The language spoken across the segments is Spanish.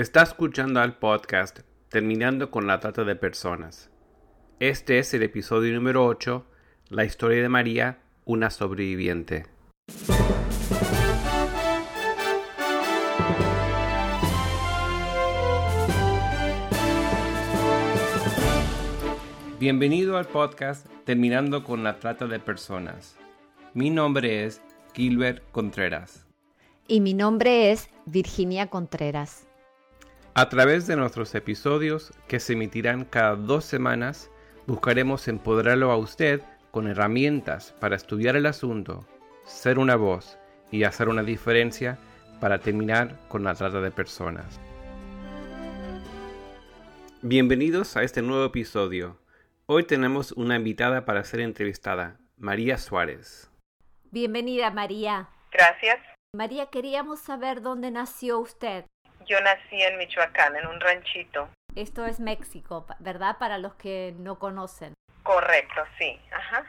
Está escuchando al podcast Terminando con la Trata de Personas. Este es el episodio número 8, la historia de María, una sobreviviente. Bienvenido al podcast Terminando con la Trata de Personas. Mi nombre es Gilbert Contreras. Y mi nombre es Virginia Contreras. A través de nuestros episodios, que se emitirán cada dos semanas, buscaremos empoderarlo a usted con herramientas para estudiar el asunto, ser una voz y hacer una diferencia para terminar con la trata de personas. Bienvenidos a este nuevo episodio. Hoy tenemos una invitada para ser entrevistada, María Suárez. Bienvenida, María. Gracias. María, queríamos saber dónde nació usted. Yo nací en Michoacán, en un ranchito. Esto es México, ¿verdad? Para los que no conocen. Correcto, sí. Ajá.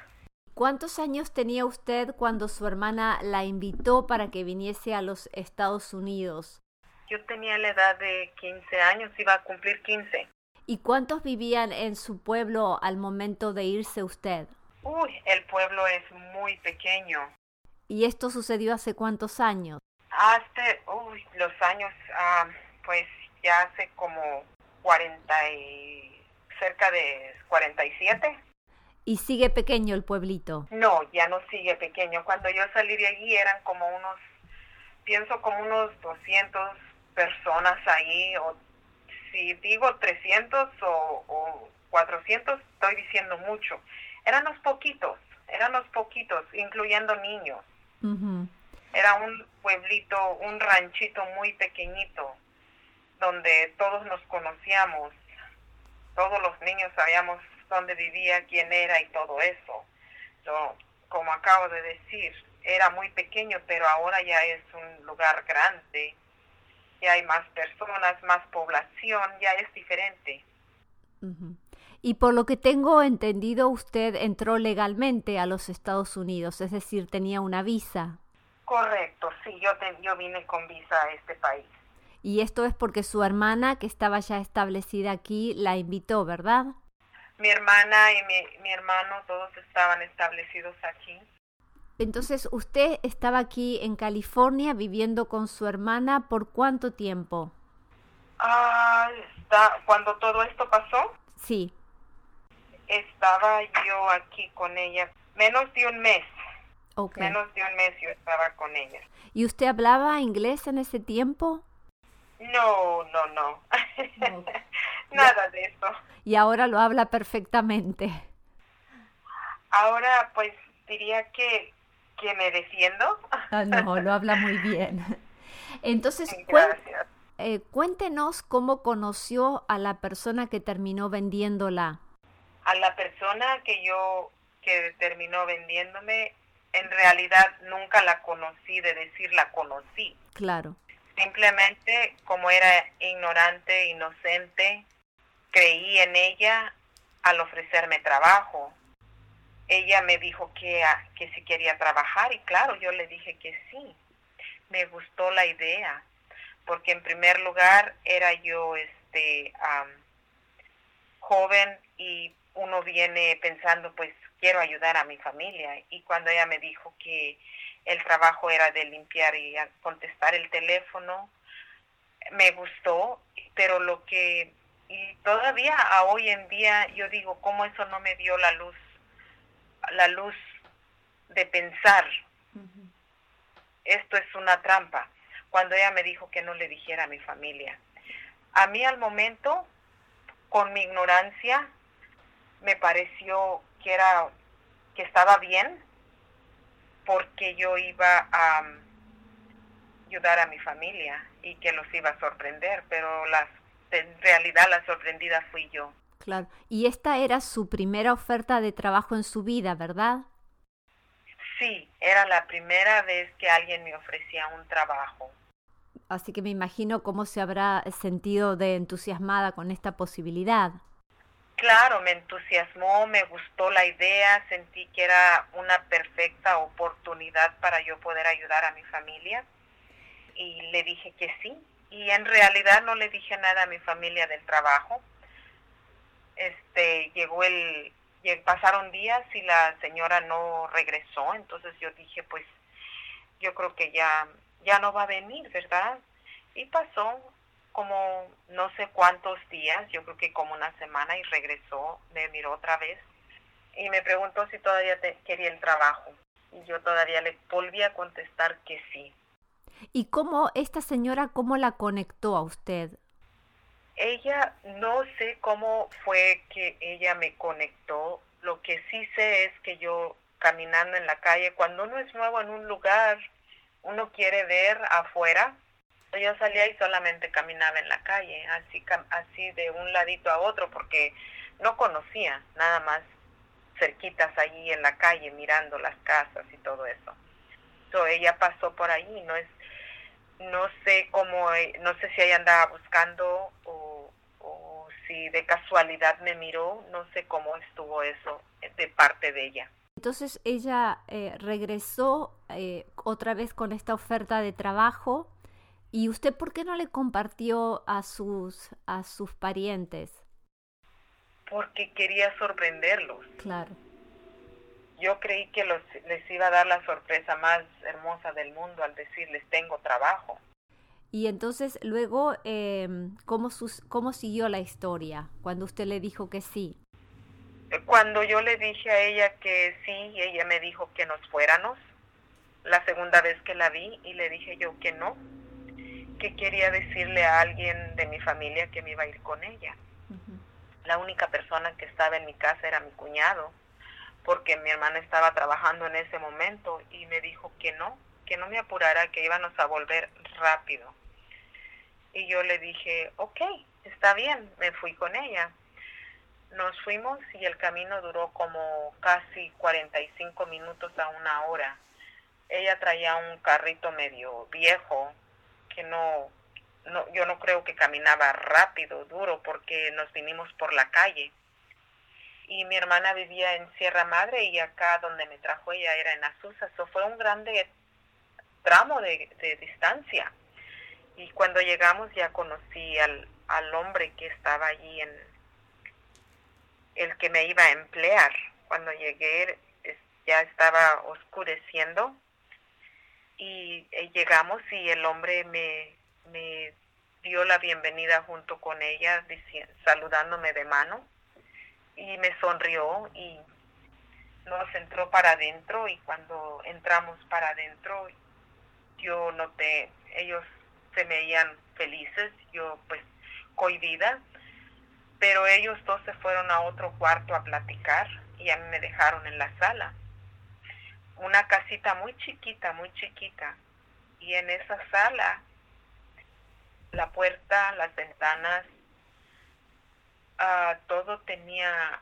¿Cuántos años tenía usted cuando su hermana la invitó para que viniese a los Estados Unidos? Yo tenía la edad de 15 años, iba a cumplir 15. ¿Y cuántos vivían en su pueblo al momento de irse usted? Uy, el pueblo es muy pequeño. ¿Y esto sucedió hace cuántos años? Hace, uy, los años, ah, pues ya hace como 40 y cerca de 47. ¿Y sigue pequeño el pueblito? No, ya no sigue pequeño. Cuando yo salí de allí eran como unos, pienso como unos 200 personas ahí, o si digo 300 o, o 400, estoy diciendo mucho. Eran los poquitos, eran los poquitos, incluyendo niños. Era un pueblito, un ranchito muy pequeñito, donde todos nos conocíamos, todos los niños sabíamos dónde vivía, quién era y todo eso. So, como acabo de decir, era muy pequeño, pero ahora ya es un lugar grande, ya hay más personas, más población, ya es diferente. Y por lo que tengo entendido, usted entró legalmente a los Estados Unidos, es decir, tenía una visa. Correcto, sí, yo, te, yo vine con visa a este país. Y esto es porque su hermana, que estaba ya establecida aquí, la invitó, ¿verdad? Mi hermana y mi, mi hermano todos estaban establecidos aquí. Entonces, ¿usted estaba aquí en California viviendo con su hermana por cuánto tiempo? Ah, está, cuando todo esto pasó. Sí. Estaba yo aquí con ella menos de un mes. Okay. Menos de un mes yo estaba con ella. ¿Y usted hablaba inglés en ese tiempo? No, no, no. no. Nada de eso. Y ahora lo habla perfectamente. Ahora, pues diría que, que me defiendo. Ah, no, lo habla muy bien. Entonces. Eh, cuéntenos cómo conoció a la persona que terminó vendiéndola. A la persona que yo, que terminó vendiéndome, en realidad nunca la conocí, de decir la conocí. Claro. Simplemente como era ignorante, inocente, creí en ella al ofrecerme trabajo. Ella me dijo que, que si quería trabajar y claro, yo le dije que sí. Me gustó la idea, porque en primer lugar era yo este um, joven y uno viene pensando pues quiero ayudar a mi familia. Y cuando ella me dijo que el trabajo era de limpiar y contestar el teléfono me gustó pero lo que y todavía a hoy en día yo digo cómo eso no me dio la luz la luz de pensar uh -huh. esto es una trampa. Cuando ella me dijo que no le dijera a mi familia. A mí al momento con mi ignorancia me pareció que era que estaba bien porque yo iba a um, ayudar a mi familia y que los iba a sorprender, pero las, en realidad la sorprendida fui yo. Claro, y esta era su primera oferta de trabajo en su vida, ¿verdad? Sí, era la primera vez que alguien me ofrecía un trabajo. Así que me imagino cómo se habrá sentido de entusiasmada con esta posibilidad. Claro, me entusiasmó, me gustó la idea, sentí que era una perfecta oportunidad para yo poder ayudar a mi familia y le dije que sí, y en realidad no le dije nada a mi familia del trabajo. Este, llegó el, pasaron días y la señora no regresó, entonces yo dije, pues yo creo que ya, ya no va a venir, ¿verdad? Y pasó como no sé cuántos días, yo creo que como una semana y regresó, me miró otra vez y me preguntó si todavía te quería el trabajo. Y yo todavía le volví a contestar que sí. ¿Y cómo esta señora, cómo la conectó a usted? Ella, no sé cómo fue que ella me conectó. Lo que sí sé es que yo caminando en la calle, cuando uno es nuevo en un lugar, uno quiere ver afuera. Yo salía y solamente caminaba en la calle, así, así de un ladito a otro, porque no conocía nada más cerquitas allí en la calle mirando las casas y todo eso. So, ella pasó por ahí, no es no sé cómo, eh, no sé si ella andaba buscando o, o si de casualidad me miró, no sé cómo estuvo eso de parte de ella. Entonces ella eh, regresó eh, otra vez con esta oferta de trabajo y usted por qué no le compartió a sus a sus parientes? Porque quería sorprenderlos. Claro yo creí que los, les iba a dar la sorpresa más hermosa del mundo al decirles tengo trabajo. Y entonces luego, eh, ¿cómo, sus, ¿cómo siguió la historia cuando usted le dijo que sí? Cuando yo le dije a ella que sí, ella me dijo que nos fuéramos. La segunda vez que la vi y le dije yo que no, que quería decirle a alguien de mi familia que me iba a ir con ella. La única persona que estaba en mi casa era mi cuñado porque mi hermana estaba trabajando en ese momento y me dijo que no, que no me apurara, que íbamos a volver rápido. Y yo le dije, ok, está bien, me fui con ella. Nos fuimos y el camino duró como casi 45 minutos a una hora. Ella traía un carrito medio viejo que no, no yo no creo que caminaba rápido, duro, porque nos vinimos por la calle y mi hermana vivía en Sierra Madre y acá donde me trajo ella era en Azusa. Eso fue un grande tramo de, distancia. Y cuando llegamos ya conocí al, al hombre que estaba allí en el que me iba a emplear. Cuando llegué ya estaba oscureciendo y eh, llegamos y el hombre me, me dio la bienvenida junto con ella, saludándome de mano y me sonrió y nos entró para adentro y cuando entramos para adentro yo noté, ellos se veían felices, yo pues cohibida, pero ellos dos se fueron a otro cuarto a platicar y a mí me dejaron en la sala. Una casita muy chiquita, muy chiquita. Y en esa sala, la puerta, las ventanas, Ah, todo tenía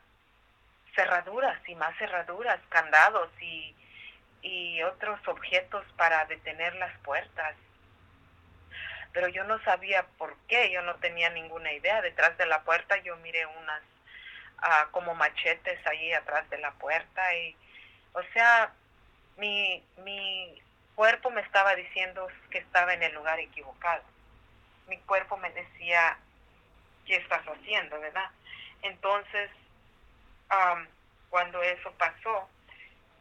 cerraduras y más cerraduras, candados y, y otros objetos para detener las puertas. Pero yo no sabía por qué, yo no tenía ninguna idea. Detrás de la puerta yo miré unas ah, como machetes ahí atrás de la puerta y, o sea, mi, mi cuerpo me estaba diciendo que estaba en el lugar equivocado. Mi cuerpo me decía, ¿qué estás haciendo, verdad? Entonces, cuando eso pasó,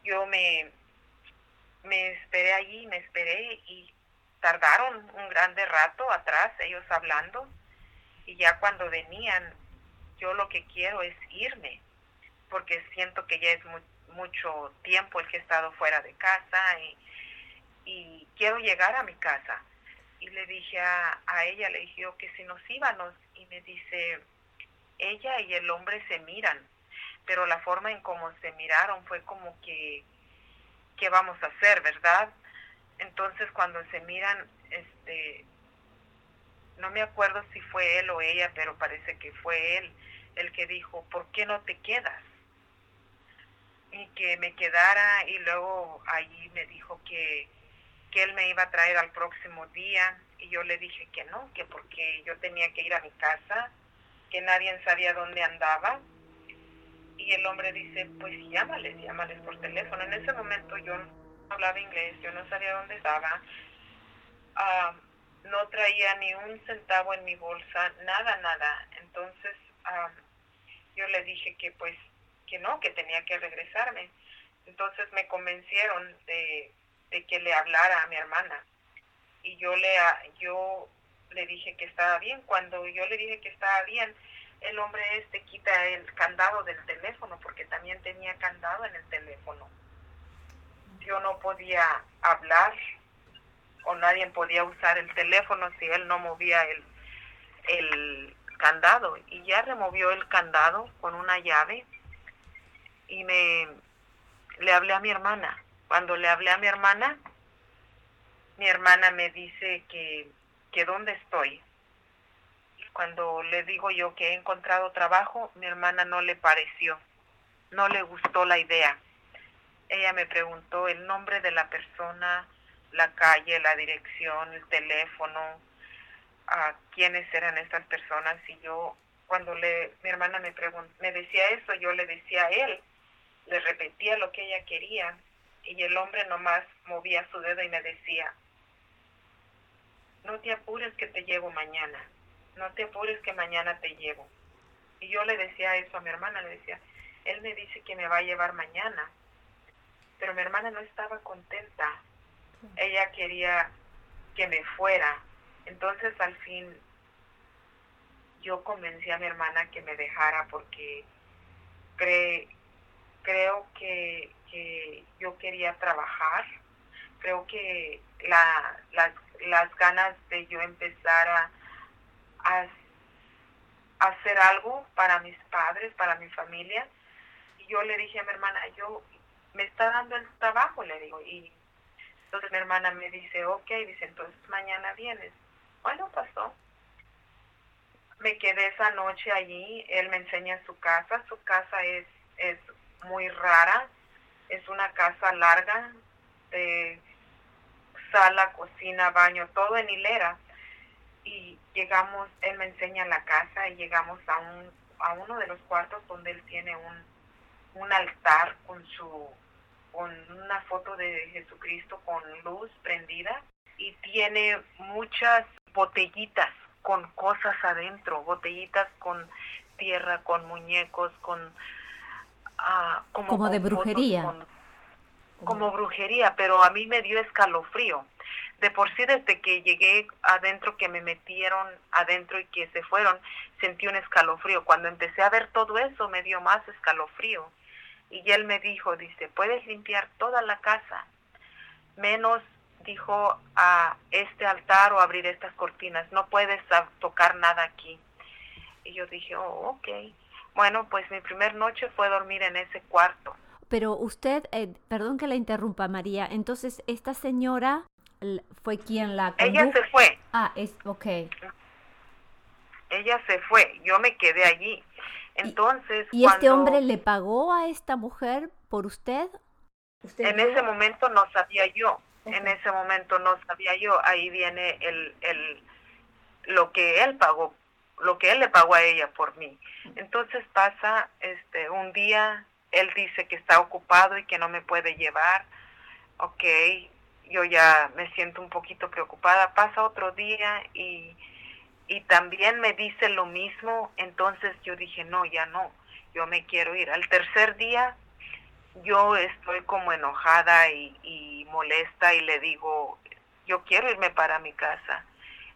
yo me, me esperé allí, me esperé y tardaron un grande rato atrás, ellos hablando, y ya cuando venían, yo lo que quiero es irme, porque siento que ya es mucho tiempo el que he estado fuera de casa y, y quiero llegar a mi casa y le dije a, a ella, le dije que si nos íbamos y me dice, ella y el hombre se miran, pero la forma en cómo se miraron fue como que, ¿qué vamos a hacer, verdad? Entonces cuando se miran, este, no me acuerdo si fue él o ella, pero parece que fue él el que dijo, ¿por qué no te quedas? Y que me quedara y luego allí me dijo que que él me iba a traer al próximo día y yo le dije que no, que porque yo tenía que ir a mi casa, que nadie sabía dónde andaba. Y el hombre dice, pues llámales, llámales por teléfono. En ese momento yo no hablaba inglés, yo no sabía dónde estaba. Ah, no traía ni un centavo en mi bolsa, nada, nada. Entonces yo le dije que pues que no, que tenía que regresarme. Entonces me convencieron de, de que le hablara a mi hermana. Y yo le, yo le dije que estaba bien. Cuando yo le dije que estaba bien, el hombre este quita el candado del teléfono porque también tenía candado en el teléfono. Yo no podía hablar o nadie podía usar el teléfono si él no movía el, el candado. Y ya removió el candado con una llave y me le hablé a mi hermana. Cuando le hablé a mi hermana, mi hermana me dice que, que dónde estoy. Cuando le digo yo que he encontrado trabajo, mi hermana no le pareció, no le gustó la idea. Ella me preguntó el nombre de la persona, la calle, la dirección, el teléfono, a quiénes eran estas personas y yo cuando le mi hermana me me decía eso, yo le decía a él, le repetía lo que ella quería y el hombre nomás movía su dedo y me decía, no te apures que te llevo mañana, no te apures que mañana te llevo. Y yo le decía eso a mi hermana, le decía, él me dice que me va a llevar mañana, pero mi hermana no estaba contenta ella quería que me fuera. Entonces al fin yo convencí a mi hermana que me dejara porque creo que, yo quería trabajar. Creo que la, las ganas de yo empezar a, a, hacer algo para mis padres, para mi familia. Y yo le dije a mi hermana, yo me está dando el trabajo, le digo, y entonces mi hermana me dice, ok, dice, entonces mañana vienes. Bueno, pasó. Me quedé esa noche allí, él me enseña su casa, su casa es, es muy rara, es una casa larga, de sala, cocina, baño, todo en hilera. Y llegamos, él me enseña la casa y llegamos a, un, a uno de los cuartos donde él tiene un, un altar con su con una foto de Jesucristo con luz prendida y tiene muchas botellitas con cosas adentro, botellitas con tierra, con muñecos, con... Uh, como, de brujería. como brujería, pero a mí me dio escalofrío. De por sí, desde que llegué adentro, que me metieron adentro y que se fueron, sentí un escalofrío. Cuando empecé a ver todo eso, me dio más escalofrío. Y él me dijo, dice, puedes limpiar toda la casa, menos, dijo, a este altar o abrir estas cortinas, no puedes tocar nada aquí. Y yo dije, oh, ok. Bueno, pues mi primer noche fue dormir en ese cuarto. Pero usted, eh, perdón que la interrumpa, María, entonces esta señora fue quien la... Ella se fue. Ah, es, ok. Ella se fue, yo me quedé allí. Entonces, ¿Y, este hombre le pagó a esta mujer por usted? en ese momento no sabía yo. En ese momento no sabía yo. Ahí viene el, el, lo que él pagó, lo que él le pagó a ella por mí. Entonces pasa, este, un día él dice que está ocupado y que no me puede llevar. Ok, yo ya me siento un poquito preocupada. Pasa otro día y y también me dice lo mismo, entonces yo dije, no, ya no, yo me quiero ir. Al tercer día yo estoy como enojada y, molesta y le digo, yo quiero irme para mi casa.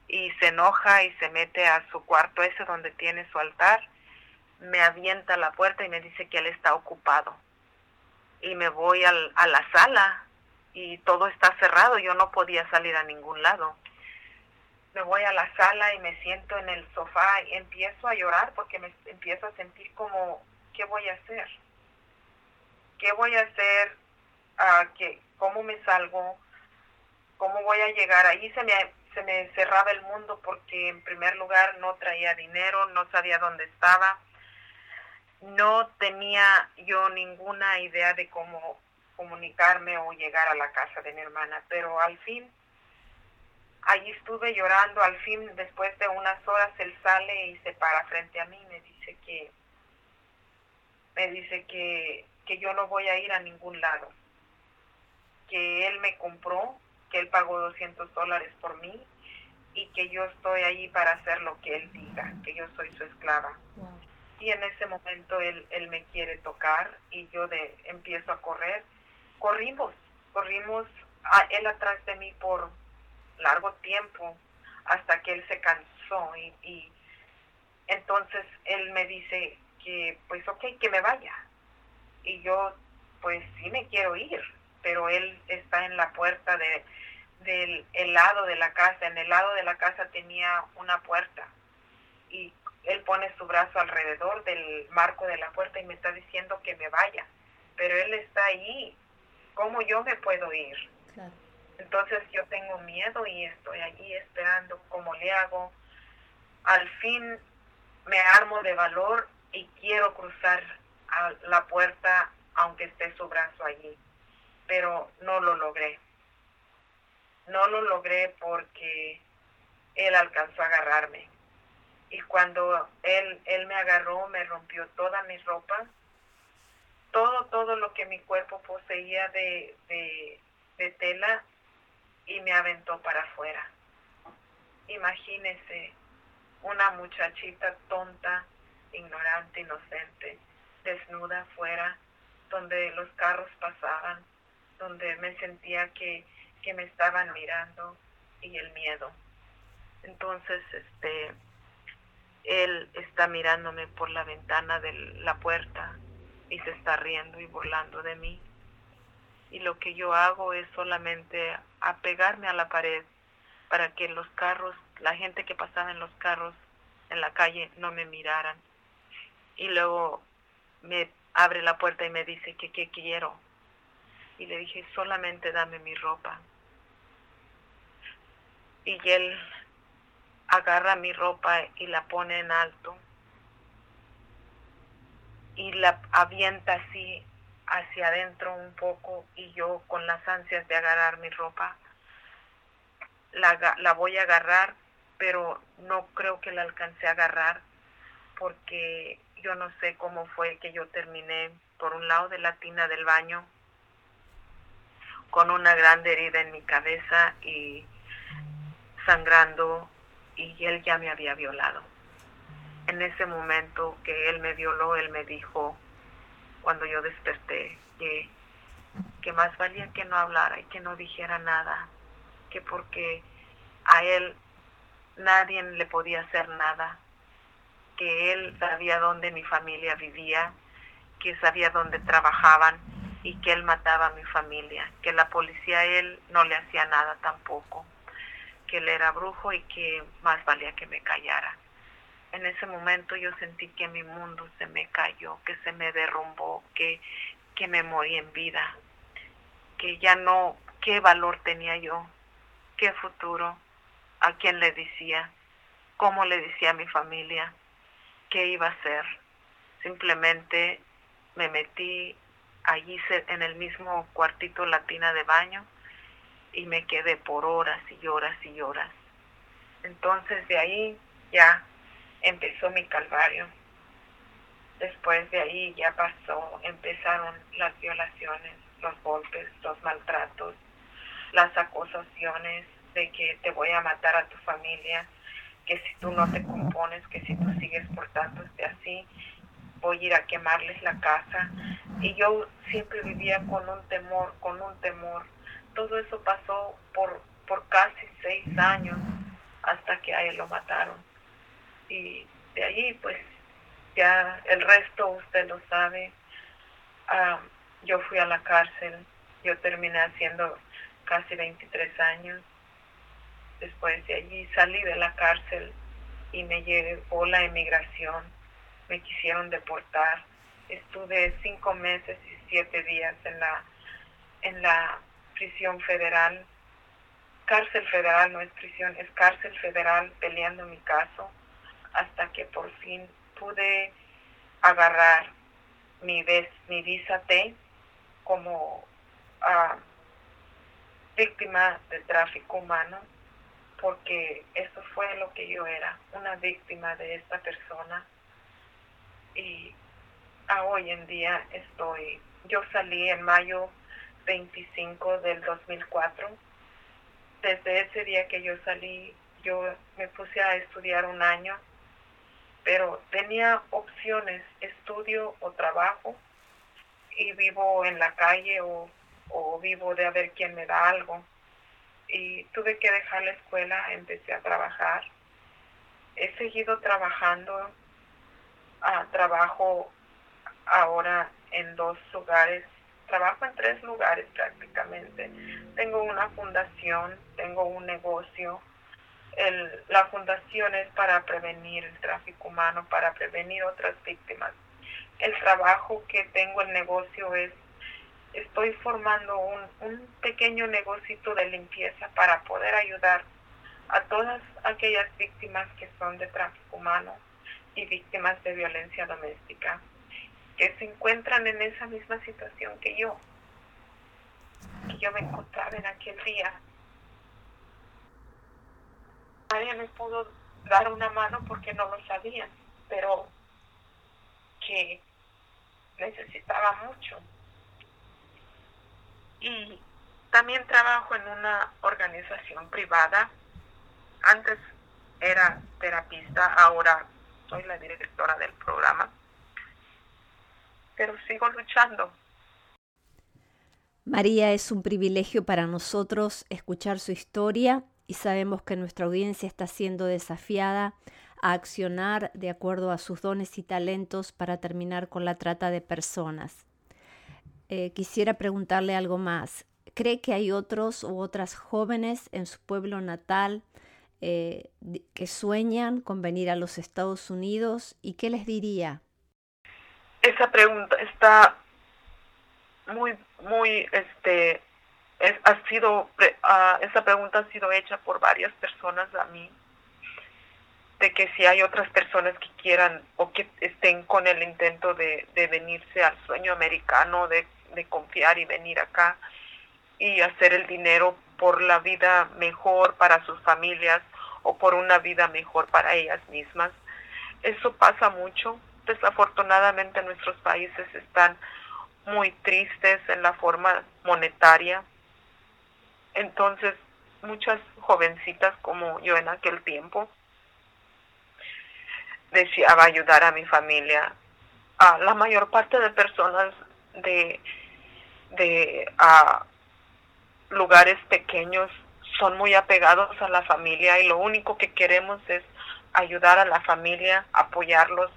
Y se enoja y se mete a su cuarto ese donde tiene su altar, me avienta la puerta y me dice que él está ocupado. Y me voy al, a la sala y todo está cerrado, yo no podía salir a ningún lado me voy a la sala y me siento en el sofá y empiezo a llorar porque me empiezo a sentir como, ¿qué voy a hacer? ¿Qué voy a hacer? ¿qué, ¿Cómo me salgo? ¿Cómo voy a llegar? Ahí se me, se me cerraba el mundo porque en primer lugar no traía dinero, no sabía dónde estaba, no tenía yo ninguna idea de cómo comunicarme o llegar a la casa de mi hermana, pero al fin Allí estuve llorando, al fin, después de unas horas, él sale y se para frente a mí y me dice que, me dice que, que yo no voy a ir a ningún lado, que él me compró, que él pagó 200 dólares por mí y que yo estoy ahí para hacer lo que él diga, que yo soy su esclava. Y en ese momento él, él me quiere tocar y yo de, empiezo a correr. Corrimos, corrimos a él atrás de mí por largo tiempo hasta que él se cansó y, y entonces él me dice que pues ok, que me vaya. Y yo pues sí me quiero ir, pero él está en la puerta de, del el lado de la casa. En el lado de la casa tenía una puerta y él pone su brazo alrededor del marco de la puerta y me está diciendo que me vaya. Pero él está ahí. ¿Cómo yo me puedo ir? Entonces yo tengo miedo y estoy allí esperando cómo le hago. Al fin me armo de valor y quiero cruzar a la puerta aunque esté su brazo allí, pero no lo logré. No lo logré porque él alcanzó a agarrarme. Y cuando él, él me agarró, me rompió toda mi ropa, todo, todo lo que mi cuerpo poseía de, de, de tela y me aventó para afuera. Imagínese una muchachita tonta, ignorante, inocente, desnuda afuera, donde los carros pasaban, donde me sentía que, que me estaban mirando y el miedo. Entonces, este, él está mirándome por la ventana de la puerta y se está riendo y burlando de mí. Y lo que yo hago es solamente apegarme a la pared para que los carros, la gente que pasaba en los carros en la calle no me miraran. Y luego me abre la puerta y me dice que qué quiero. Y le dije, solamente dame mi ropa. Y él agarra mi ropa y la pone en alto y la avienta así hacia adentro un poco y yo con las ansias de agarrar mi ropa la, la voy a agarrar pero no creo que la alcancé a agarrar porque yo no sé cómo fue que yo terminé por un lado de la tina del baño con una grande herida en mi cabeza y sangrando y él ya me había violado. En ese momento que él me violó, él me dijo, cuando yo desperté, que, que más valía que no hablara y que no dijera nada, que porque a él nadie le podía hacer nada, que él sabía dónde mi familia vivía, que sabía dónde trabajaban y que él mataba a mi familia, que la policía a él no le hacía nada tampoco, que él era brujo y que más valía que me callara. En ese momento yo sentí que mi mundo se me cayó, que se me derrumbó, que, que me morí en vida, que ya no, qué valor tenía yo, qué futuro, a quién le decía, cómo le decía a mi familia, qué iba a hacer. Simplemente me metí allí en el mismo cuartito latina de baño y me quedé por horas y horas y horas. Entonces de ahí ya empezó mi calvario. Después de ahí ya pasó, empezaron las violaciones, los golpes, los maltratos, las acusaciones, de que te voy a matar a tu familia, que si tú no te compones, que si tú sigues portándote así, voy a ir a quemarles la casa. Y yo siempre vivía con un temor, con un temor. Todo eso pasó por, por casi seis años hasta que a él lo mataron. Y de ahí, pues, ya el resto usted lo sabe. Ah, yo fui a la cárcel, yo terminé haciendo casi 23 años Después de allí salí de la cárcel y me llegó la emigración. Me quisieron deportar. Estuve cinco meses y siete días en la, en la prisión federal. Cárcel federal no es prisión, es cárcel federal peleando mi caso hasta que por fin pude agarrar mi, mi visa T como ah, víctima de tráfico humano porque eso fue lo que yo era, una víctima de esta persona. Y a hoy en día estoy, yo salí en mayo 25 del 2004. Desde ese día que yo salí, yo me puse a estudiar un año, pero tenía opciones, estudio o trabajo, y vivo en la calle o, o vivo de a ver quién me da algo. Y tuve que dejar la escuela, empecé a trabajar. He seguido trabajando, ah, trabajo ahora en dos lugares, trabajo en tres lugares prácticamente. Tengo una fundación, tengo un negocio. El, la fundación es para prevenir el tráfico humano, para prevenir otras víctimas. El trabajo que tengo, el negocio es, estoy formando un, un pequeño negocito de limpieza para poder ayudar a todas aquellas víctimas que son de tráfico humano y víctimas de violencia doméstica que se encuentran en esa misma situación que yo, que yo me encontraba en aquel día. Nadie me pudo dar una mano porque no lo sabían, pero que necesitaba mucho. Y también trabajo en una organización privada. Antes era terapista, ahora soy la directora del programa pero sigo luchando. María, es un privilegio para nosotros escuchar su historia y sabemos que nuestra audiencia está siendo desafiada a accionar de acuerdo a sus dones y talentos para terminar con la trata de personas. Eh, quisiera preguntarle algo más. ¿Cree que hay otros u otras jóvenes en su pueblo natal eh, que sueñan con venir a los Estados Unidos y qué les diría? esa pregunta está muy, muy, este, es, ha sido, uh, esa pregunta ha sido hecha por varias personas a mí, de que si hay otras personas que quieran o que estén con el intento de, de venirse al sueño americano, de, de confiar y venir acá y hacer el dinero por la vida mejor para sus familias o por una vida mejor para ellas mismas. Eso pasa mucho desafortunadamente nuestros países están muy tristes en la forma monetaria. Entonces, muchas jovencitas como yo en aquel tiempo deseaba ayudar a mi familia. A la mayor parte de personas de, de lugares pequeños son muy apegados a la familia y lo único que queremos es ayudar a la familia, apoyarlos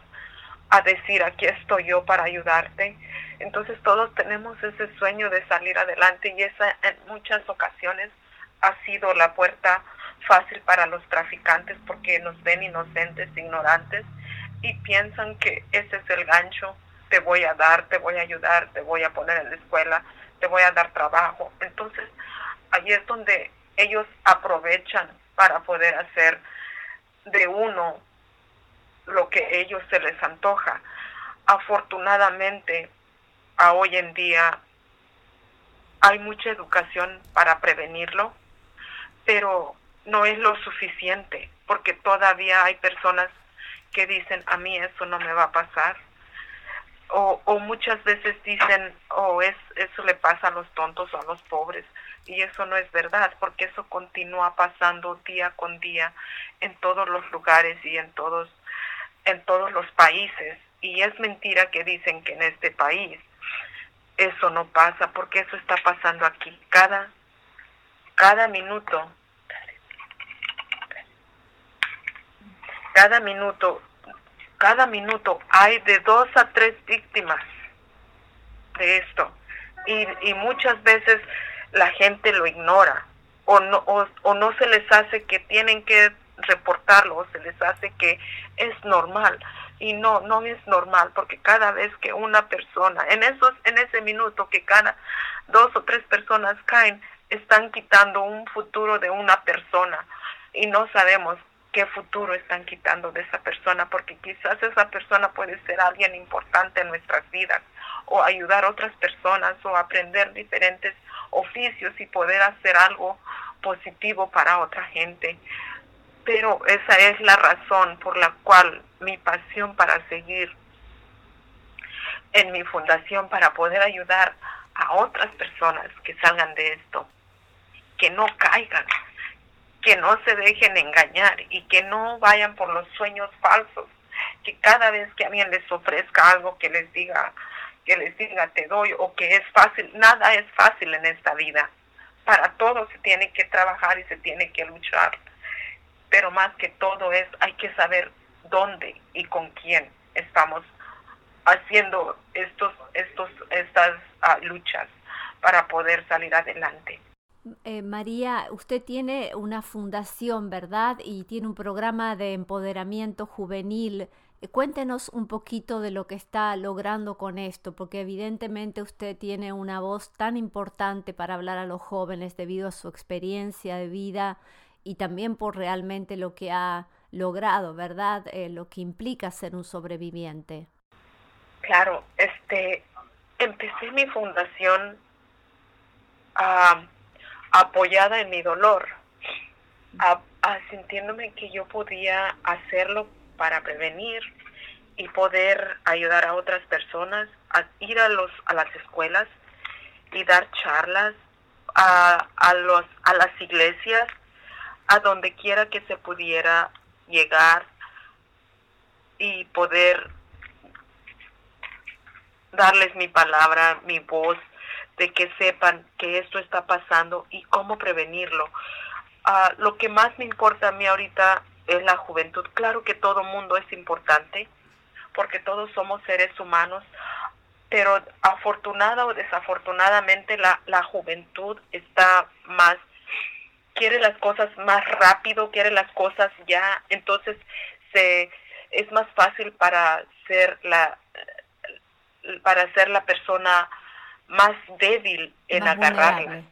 a decir, aquí estoy yo para ayudarte. Entonces todos tenemos ese sueño de salir adelante y esa en muchas ocasiones ha sido la puerta fácil para los traficantes porque nos ven inocentes, ignorantes y piensan que ese es el gancho, te voy a dar, te voy a ayudar, te voy a poner en la escuela, te voy a dar trabajo. Entonces ahí es donde ellos aprovechan para poder hacer de uno lo que ellos se les antoja. Afortunadamente, hoy en día hay mucha educación para prevenirlo, pero no es lo suficiente, porque todavía hay personas que dicen, a mí eso no me va a pasar. O, o muchas veces dicen, oh, es, eso le pasa a los tontos o a los pobres. Y eso no es verdad, porque eso continúa pasando día con día en todos los lugares y en todos en todos los países. Y es mentira que dicen que en este país eso no pasa porque eso está pasando aquí. Cada cada minuto cada minuto cada minuto hay de dos a tres víctimas de esto. Y, y muchas veces la gente lo ignora o no o, o no se les hace que tienen que reportarlo, se les hace que es normal. Y no no es normal porque cada vez que una persona en esos en ese minuto que cada dos o tres personas caen están quitando un futuro de una persona. Y no sabemos qué futuro están quitando de esa persona porque quizás esa persona puede ser alguien importante en nuestras vidas o ayudar a otras personas o aprender diferentes oficios y poder hacer algo positivo para otra gente. Pero esa es la razón por la cual mi pasión para seguir en mi fundación para poder ayudar a otras personas que salgan de esto, que no caigan, que no se dejen engañar y que no vayan por los sueños falsos, que cada vez que alguien les ofrezca algo que les diga, que les diga te doy o que es fácil, nada es fácil en esta vida. Para todo se tiene que trabajar y se tiene que luchar. Pero más que todo es, hay que saber dónde y con quién estamos haciendo estos, estos, estas ah, luchas para poder salir adelante. Eh, María, usted tiene una fundación, ¿verdad? Y tiene un programa de empoderamiento juvenil. Eh, cuéntenos un poquito de lo que está logrando con esto, porque evidentemente usted tiene una voz tan importante para hablar a los jóvenes debido a su experiencia de vida y también por realmente lo que ha logrado, ¿verdad? Eh, lo que implica ser un sobreviviente. Claro, este, empecé mi fundación ah, apoyada en mi dolor, a, sintiéndome que yo podía hacerlo para prevenir y poder ayudar a otras personas a ir a los a las escuelas y dar charlas a, a los a las iglesias a donde quiera que se pudiera llegar y poder darles mi palabra, mi voz, de que sepan que esto está pasando y cómo prevenirlo. Ah, lo que más me importa a mí ahorita es la juventud. Claro que todo mundo es importante, porque todos somos seres humanos, pero afortunada o desafortunadamente la, la juventud está más, quiere las cosas más rápido, quiere las cosas ya, entonces se, es más fácil para ser la, para ser la persona más débil en agarrarla.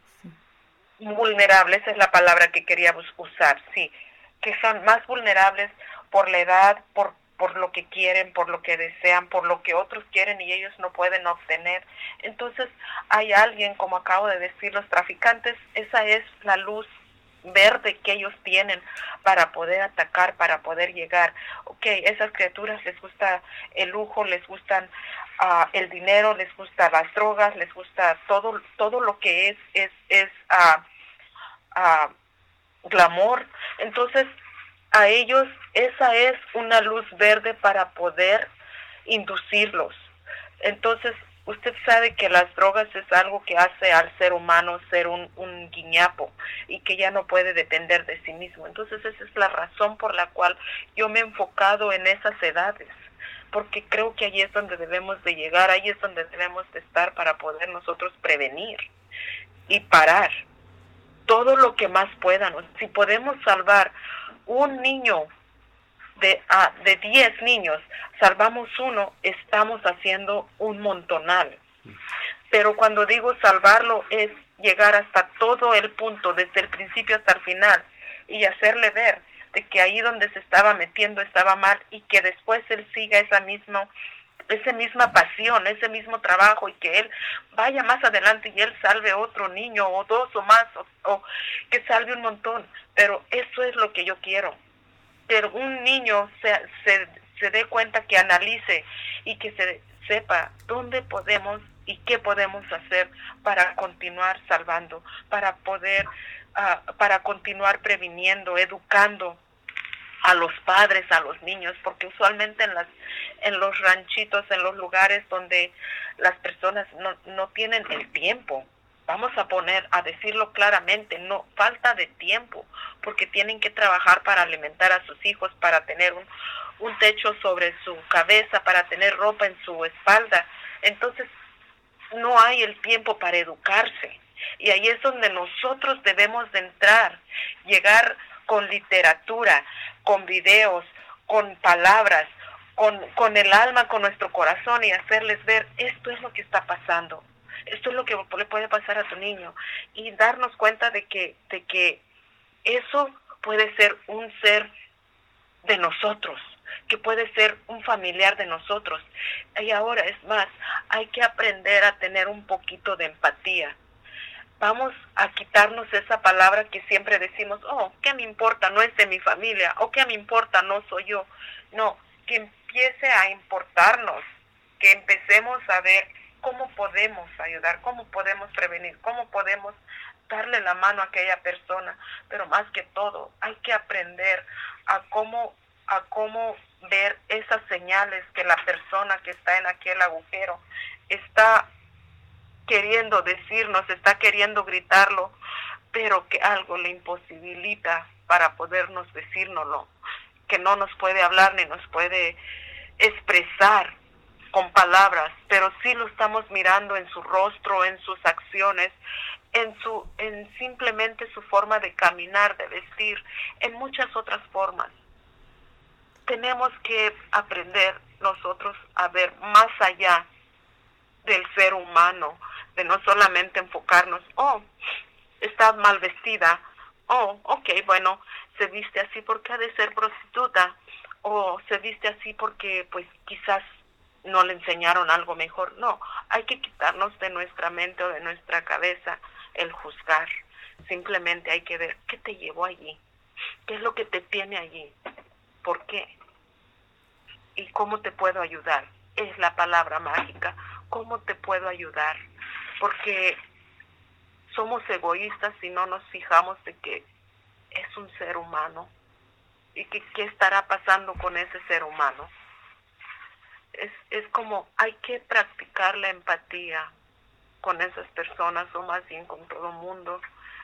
Vulnerable, esa es la palabra que queríamos usar, sí, que son más vulnerables por la edad, por, por lo que quieren, por lo que desean, por lo que otros quieren y ellos no pueden obtener. Entonces hay alguien, como acabo de decir, los traficantes, esa es la luz verde que ellos tienen para poder atacar, para poder llegar. Ok, esas criaturas les gusta el lujo, les gustan uh, el dinero, les gusta las drogas, les gusta todo, todo lo que es, es, es uh, uh, glamour. Entonces, a ellos esa es una luz verde para poder inducirlos. Entonces, usted sabe que las drogas es algo que hace al ser humano ser un, un guiñapo y que ya no puede depender de sí mismo. Entonces, esa es la razón por la cual yo me he enfocado en esas edades porque creo que ahí es donde debemos de llegar, ahí es donde debemos de estar para poder nosotros prevenir y parar todo lo que más puedan. Si podemos salvar un niño de, ah, de 10 niños, salvamos uno, estamos haciendo un montonal. Pero cuando digo salvarlo es llegar hasta todo el punto, desde el principio hasta el final, y hacerle ver de que ahí donde se estaba metiendo estaba mal y que después él siga esa misma esa misma pasión, ese mismo trabajo y que él vaya más adelante y él salve otro niño o dos o más o, que salve un montón. Pero eso es lo que yo quiero. Que un niño se, se, se dé cuenta, que analice y que se sepa dónde podemos y qué podemos hacer para continuar salvando, para poder, uh, para continuar previniendo, educando a los padres, a los niños, porque usualmente en las en los ranchitos, en los lugares donde las personas no, no tienen el tiempo, vamos a poner a decirlo claramente, no falta de tiempo, porque tienen que trabajar para alimentar a sus hijos, para tener un, un techo sobre su cabeza, para tener ropa en su espalda. Entonces, no hay el tiempo para educarse. Y ahí es donde nosotros debemos de entrar, llegar con literatura, con videos, con palabras, con, con el alma, con nuestro corazón y hacerles ver esto es lo que está pasando, esto es lo que le puede pasar a tu niño y darnos cuenta de que, de que eso puede ser un ser de nosotros, que puede ser un familiar de nosotros. Y ahora es más, hay que aprender a tener un poquito de empatía vamos a quitarnos esa palabra que siempre decimos, oh, ¿qué me importa? No es de mi familia, o ¿qué me importa? No soy yo. No, que empiece a importarnos, que empecemos a ver cómo podemos ayudar, cómo podemos prevenir, cómo podemos darle la mano a aquella persona, pero más que todo hay que aprender a cómo a cómo ver esas señales que la persona que está en aquel agujero está queriendo decirnos, está queriendo gritarlo, pero que algo le imposibilita para podernos decírnoslo, que no nos puede hablar ni nos puede expresar con palabras, pero sí lo estamos mirando en su rostro, en sus acciones, en su en simplemente su forma de caminar, de vestir, en muchas otras formas. Tenemos que aprender nosotros a ver más allá del ser humano, de no solamente enfocarnos, oh, está mal vestida, oh, ok, bueno, se viste así porque ha de ser prostituta, o se viste así porque pues quizás no le enseñaron algo mejor. No, hay que quitarnos de nuestra mente o de nuestra cabeza el juzgar. Simplemente hay que ver qué te llevó allí, qué es lo que te tiene allí, por qué y cómo te puedo ayudar. Es la palabra mágica, cómo te puedo ayudar. Porque somos egoístas si no nos fijamos de que es un ser humano y que qué estará pasando con ese ser humano es, es como hay que practicar la empatía con esas personas o más bien con todo el mundo.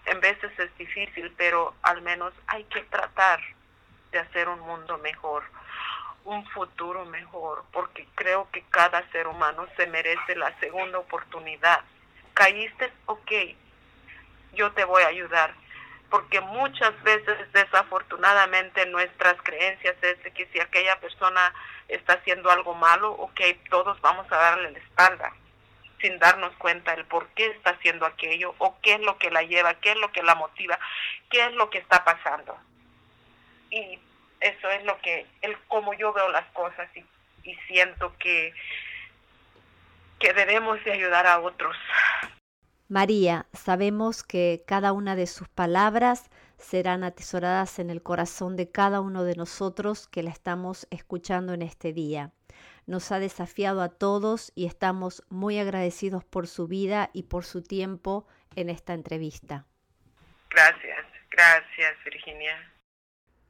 En veces es difícil, pero al menos hay que tratar de hacer un mundo mejor, un futuro mejor, porque creo que cada ser humano se merece la segunda oportunidad. Caíste, ok, yo te voy a ayudar, porque muchas veces desafortunadamente nuestras creencias es que si aquella persona está haciendo algo malo, ok, todos vamos a darle la espalda sin darnos cuenta el por qué está haciendo aquello o qué es lo que la lleva, qué es lo que la motiva, qué es lo que está pasando. Y eso es lo que, el cómo yo veo las cosas y, y siento que, que debemos de ayudar a otros. María, sabemos que cada una de sus palabras serán atesoradas en el corazón de cada uno de nosotros que la estamos escuchando en este día. Nos ha desafiado a todos y estamos muy agradecidos por su vida y por su tiempo en esta entrevista. Gracias, gracias Virginia.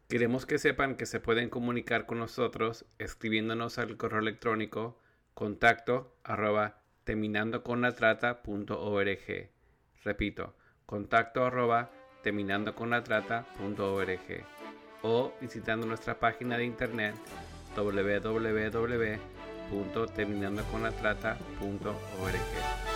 Queremos que sepan que se pueden comunicar con nosotros escribiéndonos al correo electrónico contacto arroba terminandoconlatrata.org. Repito, contacto arroba terminandoconlatrata.org o visitando nuestra página de internet www.terminandoconlatrata.org.